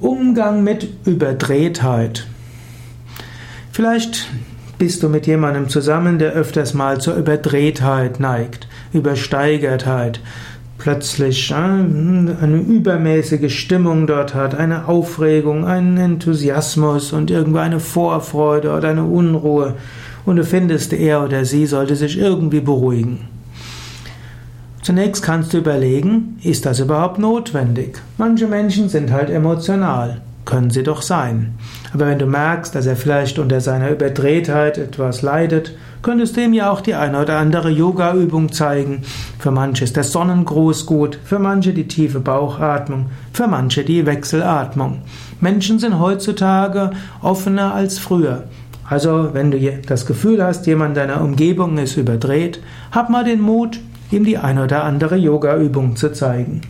Umgang mit Überdrehtheit. Vielleicht bist du mit jemandem zusammen, der öfters mal zur Überdrehtheit neigt, Übersteigertheit, plötzlich äh, eine übermäßige Stimmung dort hat, eine Aufregung, einen Enthusiasmus und irgendwo eine Vorfreude oder eine Unruhe und du findest, er oder sie sollte sich irgendwie beruhigen. Zunächst kannst du überlegen, ist das überhaupt notwendig? Manche Menschen sind halt emotional. Können sie doch sein. Aber wenn du merkst, dass er vielleicht unter seiner Überdrehtheit etwas leidet, könntest du ihm ja auch die eine oder andere Yoga-Übung zeigen. Für manche ist der Sonnengruß gut, für manche die tiefe Bauchatmung, für manche die Wechselatmung. Menschen sind heutzutage offener als früher. Also, wenn du das Gefühl hast, jemand deiner Umgebung ist überdreht, hab mal den Mut, ihm die eine oder andere Yoga-Übung zu zeigen.